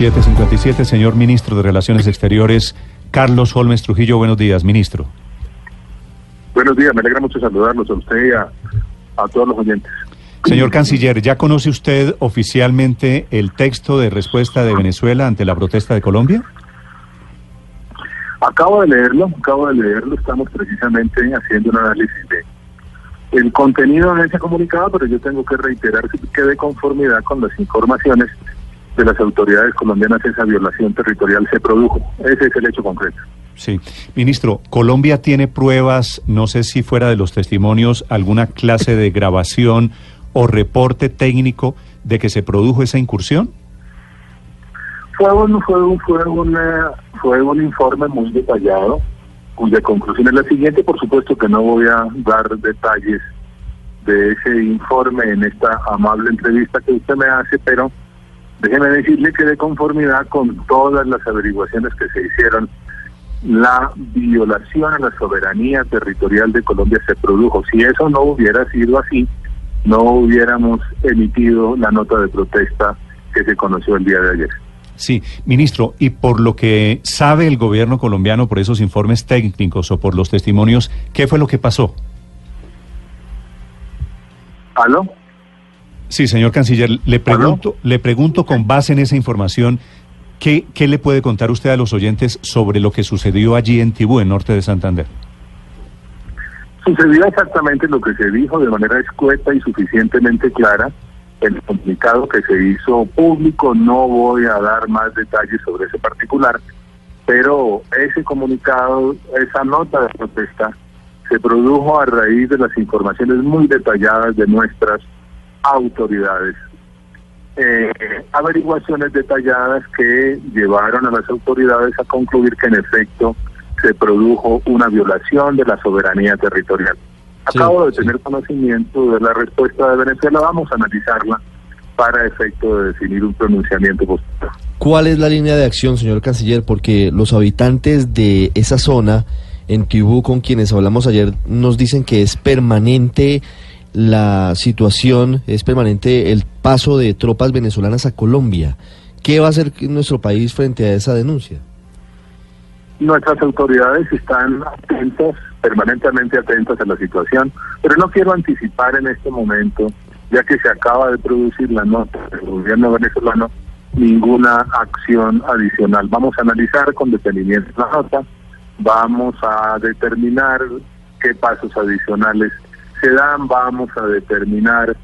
757, señor ministro de Relaciones Exteriores, Carlos Holmes Trujillo. Buenos días, ministro. Buenos días, me alegra mucho saludarlos a usted y a, a todos los oyentes. Señor canciller, ¿ya conoce usted oficialmente el texto de respuesta de Venezuela ante la protesta de Colombia? Acabo de leerlo, acabo de leerlo, estamos precisamente haciendo un análisis de el contenido de ese comunicado, pero yo tengo que reiterar que de conformidad con las informaciones de las autoridades colombianas esa violación territorial se produjo. Ese es el hecho concreto. Sí. Ministro, ¿Colombia tiene pruebas, no sé si fuera de los testimonios, alguna clase de grabación o reporte técnico de que se produjo esa incursión? Fue un, fue un, fue una, fue un informe muy detallado, cuya conclusión es la siguiente. Por supuesto que no voy a dar detalles de ese informe en esta amable entrevista que usted me hace, pero déjeme decirle que de conformidad con todas las averiguaciones que se hicieron, la violación a la soberanía territorial de Colombia se produjo. Si eso no hubiera sido así, no hubiéramos emitido la nota de protesta que se conoció el día de ayer. Sí, ministro, y por lo que sabe el gobierno colombiano por esos informes técnicos o por los testimonios, ¿qué fue lo que pasó? ¿Aló? Sí, señor canciller, le pregunto, le pregunto con base en esa información, ¿qué, ¿qué le puede contar usted a los oyentes sobre lo que sucedió allí en Tibú, en norte de Santander? Sucedió exactamente lo que se dijo de manera escueta y suficientemente clara el comunicado que se hizo público. No voy a dar más detalles sobre ese particular, pero ese comunicado, esa nota de protesta, se produjo a raíz de las informaciones muy detalladas de nuestras autoridades. Eh, averiguaciones detalladas que llevaron a las autoridades a concluir que en efecto se produjo una violación de la soberanía territorial. Acabo de tener conocimiento de la respuesta de Venezuela, vamos a analizarla para efecto de definir un pronunciamiento posterior. ¿Cuál es la línea de acción, señor canciller? Porque los habitantes de esa zona en Tibú, con quienes hablamos ayer, nos dicen que es permanente la situación, es permanente el paso de tropas venezolanas a Colombia. ¿Qué va a hacer nuestro país frente a esa denuncia? Nuestras autoridades están atentas, permanentemente atentas a la situación, pero no quiero anticipar en este momento, ya que se acaba de producir la nota del gobierno venezolano, ninguna acción adicional. Vamos a analizar con detenimiento la nota, vamos a determinar qué pasos adicionales se dan, vamos a determinar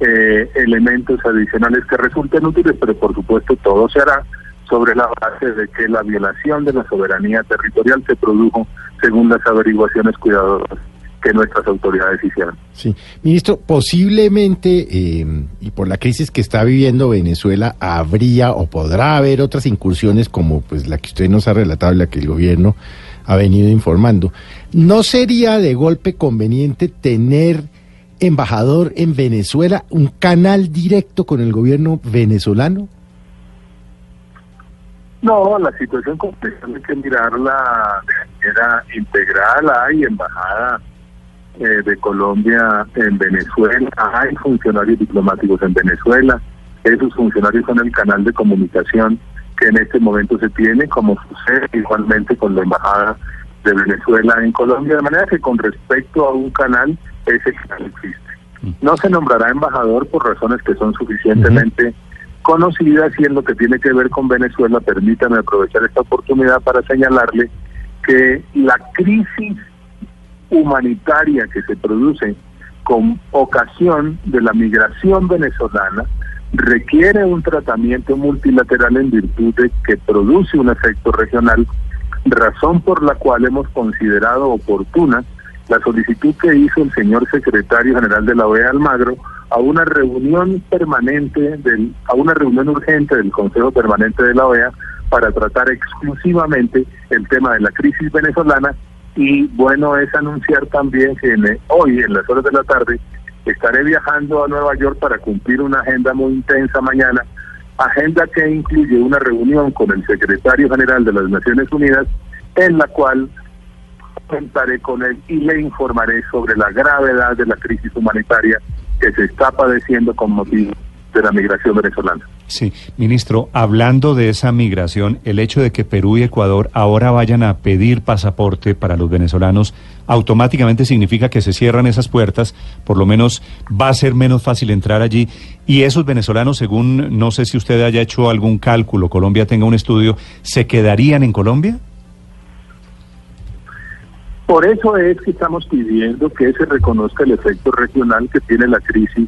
eh, elementos adicionales que resulten útiles, pero por supuesto todo se hará sobre la base de que la violación de la soberanía territorial se produjo según las averiguaciones cuidadosas que nuestras autoridades hicieron. Sí, ministro, posiblemente, eh, y por la crisis que está viviendo Venezuela, habría o podrá haber otras incursiones como pues la que usted nos ha relatado y la que el gobierno ha venido informando. ¿No sería de golpe conveniente tener embajador en Venezuela, un canal directo con el gobierno venezolano? No, la situación compleja hay que mirarla de manera integral. Hay embajada eh, de Colombia en Venezuela, hay funcionarios diplomáticos en Venezuela. Esos funcionarios son el canal de comunicación que en este momento se tiene, como sucede igualmente con la embajada de Venezuela en Colombia, de manera que con respecto a un canal, ese canal existe. No se nombrará embajador por razones que son suficientemente conocidas y en lo que tiene que ver con Venezuela, permítame aprovechar esta oportunidad para señalarle que la crisis humanitaria que se produce con ocasión de la migración venezolana requiere un tratamiento multilateral en virtud de que produce un efecto regional, razón por la cual hemos considerado oportuna la solicitud que hizo el señor secretario general de la OEA Almagro a una reunión permanente, del, a una reunión urgente del Consejo Permanente de la OEA para tratar exclusivamente el tema de la crisis venezolana. Y bueno es anunciar también que hoy en las horas de la tarde estaré viajando a Nueva York para cumplir una agenda muy intensa mañana, agenda que incluye una reunión con el secretario general de las Naciones Unidas en la cual contaré con él y le informaré sobre la gravedad de la crisis humanitaria que se está padeciendo con motivo de la migración venezolana. Sí, ministro, hablando de esa migración, el hecho de que Perú y Ecuador ahora vayan a pedir pasaporte para los venezolanos automáticamente significa que se cierran esas puertas, por lo menos va a ser menos fácil entrar allí y esos venezolanos, según no sé si usted haya hecho algún cálculo, Colombia tenga un estudio, ¿se quedarían en Colombia? Por eso es que estamos pidiendo que se reconozca el efecto regional que tiene la crisis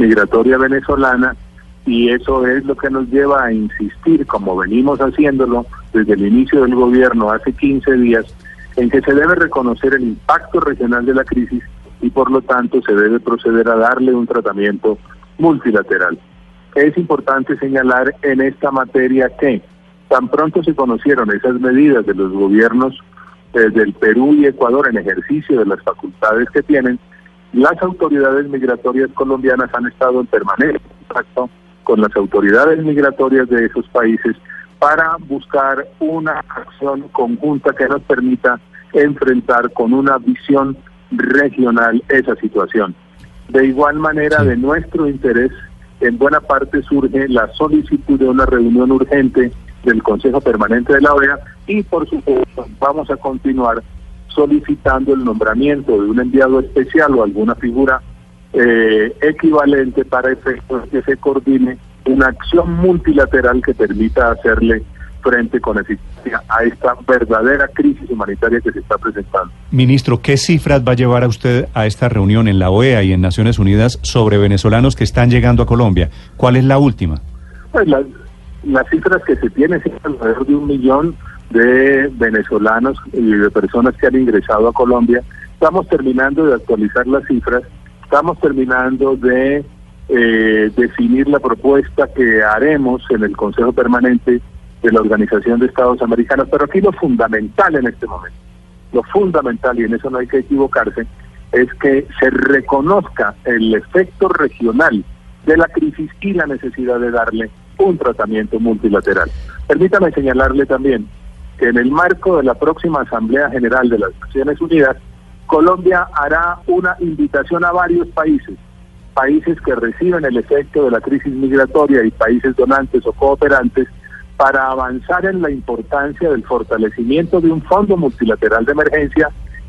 migratoria venezolana y eso es lo que nos lleva a insistir, como venimos haciéndolo desde el inicio del gobierno hace 15 días, en que se debe reconocer el impacto regional de la crisis y por lo tanto se debe proceder a darle un tratamiento multilateral. Es importante señalar en esta materia que tan pronto se conocieron esas medidas de los gobiernos del Perú y Ecuador en ejercicio de las facultades que tienen, las autoridades migratorias colombianas han estado en permanente contacto con las autoridades migratorias de esos países para buscar una acción conjunta que nos permita enfrentar con una visión regional esa situación. De igual manera, de nuestro interés, en buena parte surge la solicitud de una reunión urgente del Consejo Permanente de la OEA y por supuesto vamos a continuar solicitando el nombramiento de un enviado especial o alguna figura eh, equivalente para efectos que se coordine una acción multilateral que permita hacerle frente con eficacia a esta verdadera crisis humanitaria que se está presentando. Ministro, ¿qué cifras va a llevar a usted a esta reunión en la OEA y en Naciones Unidas sobre venezolanos que están llegando a Colombia? ¿Cuál es la última? Pues las cifras que se tienen es alrededor de un millón de venezolanos y de personas que han ingresado a Colombia. Estamos terminando de actualizar las cifras, estamos terminando de eh, definir la propuesta que haremos en el Consejo Permanente de la Organización de Estados Americanos, pero aquí lo fundamental en este momento, lo fundamental, y en eso no hay que equivocarse, es que se reconozca el efecto regional de la crisis y la necesidad de darle un tratamiento multilateral. Permítame señalarle también que en el marco de la próxima Asamblea General de las Naciones Unidas, Colombia hará una invitación a varios países, países que reciben el efecto de la crisis migratoria y países donantes o cooperantes, para avanzar en la importancia del fortalecimiento de un fondo multilateral de emergencia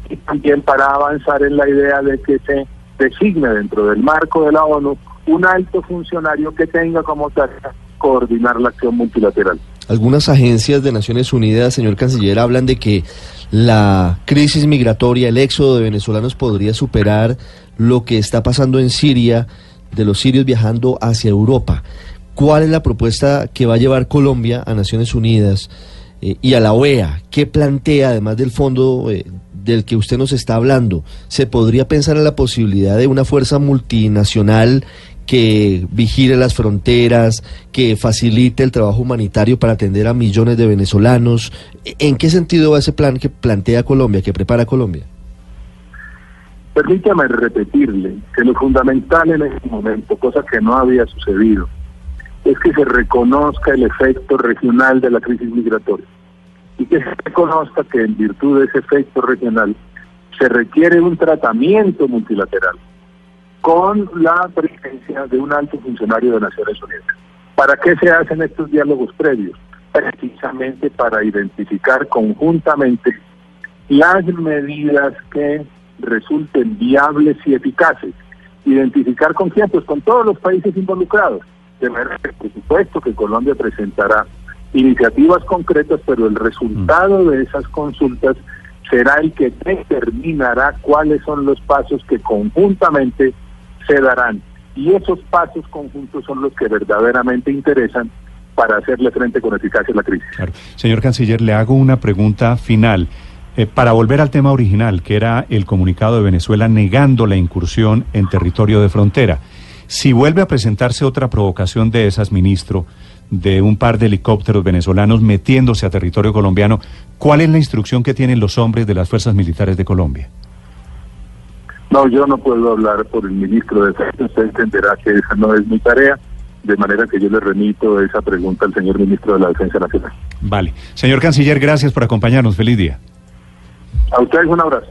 y también para avanzar en la idea de que se designe dentro del marco de la ONU un alto funcionario que tenga como tarea coordinar la acción multilateral. Algunas agencias de Naciones Unidas, señor canciller, hablan de que la crisis migratoria, el éxodo de venezolanos podría superar lo que está pasando en Siria, de los sirios viajando hacia Europa. ¿Cuál es la propuesta que va a llevar Colombia a Naciones Unidas eh, y a la OEA? ¿Qué plantea, además del fondo eh, del que usted nos está hablando? ¿Se podría pensar en la posibilidad de una fuerza multinacional que vigile las fronteras, que facilite el trabajo humanitario para atender a millones de venezolanos. ¿En qué sentido va ese plan que plantea Colombia, que prepara Colombia? Permítame repetirle que lo fundamental en este momento, cosa que no había sucedido, es que se reconozca el efecto regional de la crisis migratoria y que se reconozca que en virtud de ese efecto regional se requiere un tratamiento multilateral con la presencia de un alto funcionario de Naciones Unidas. ¿Para qué se hacen estos diálogos previos? Precisamente para identificar conjuntamente las medidas que resulten viables y eficaces. Identificar con quién, pues con todos los países involucrados. De manera que, por supuesto, que Colombia presentará iniciativas concretas, pero el resultado de esas consultas será el que determinará cuáles son los pasos que conjuntamente se darán. Y esos pasos conjuntos son los que verdaderamente interesan para hacerle frente con eficacia a la crisis. Señor Canciller, le hago una pregunta final. Eh, para volver al tema original, que era el comunicado de Venezuela negando la incursión en territorio de frontera. Si vuelve a presentarse otra provocación de esas, ministro, de un par de helicópteros venezolanos metiéndose a territorio colombiano, ¿cuál es la instrucción que tienen los hombres de las fuerzas militares de Colombia? No, yo no puedo hablar por el ministro de Defensa, usted entenderá que esa no es mi tarea, de manera que yo le remito esa pregunta al señor ministro de la Defensa Nacional. Vale. Señor Canciller, gracias por acompañarnos. Feliz día. A ustedes un abrazo.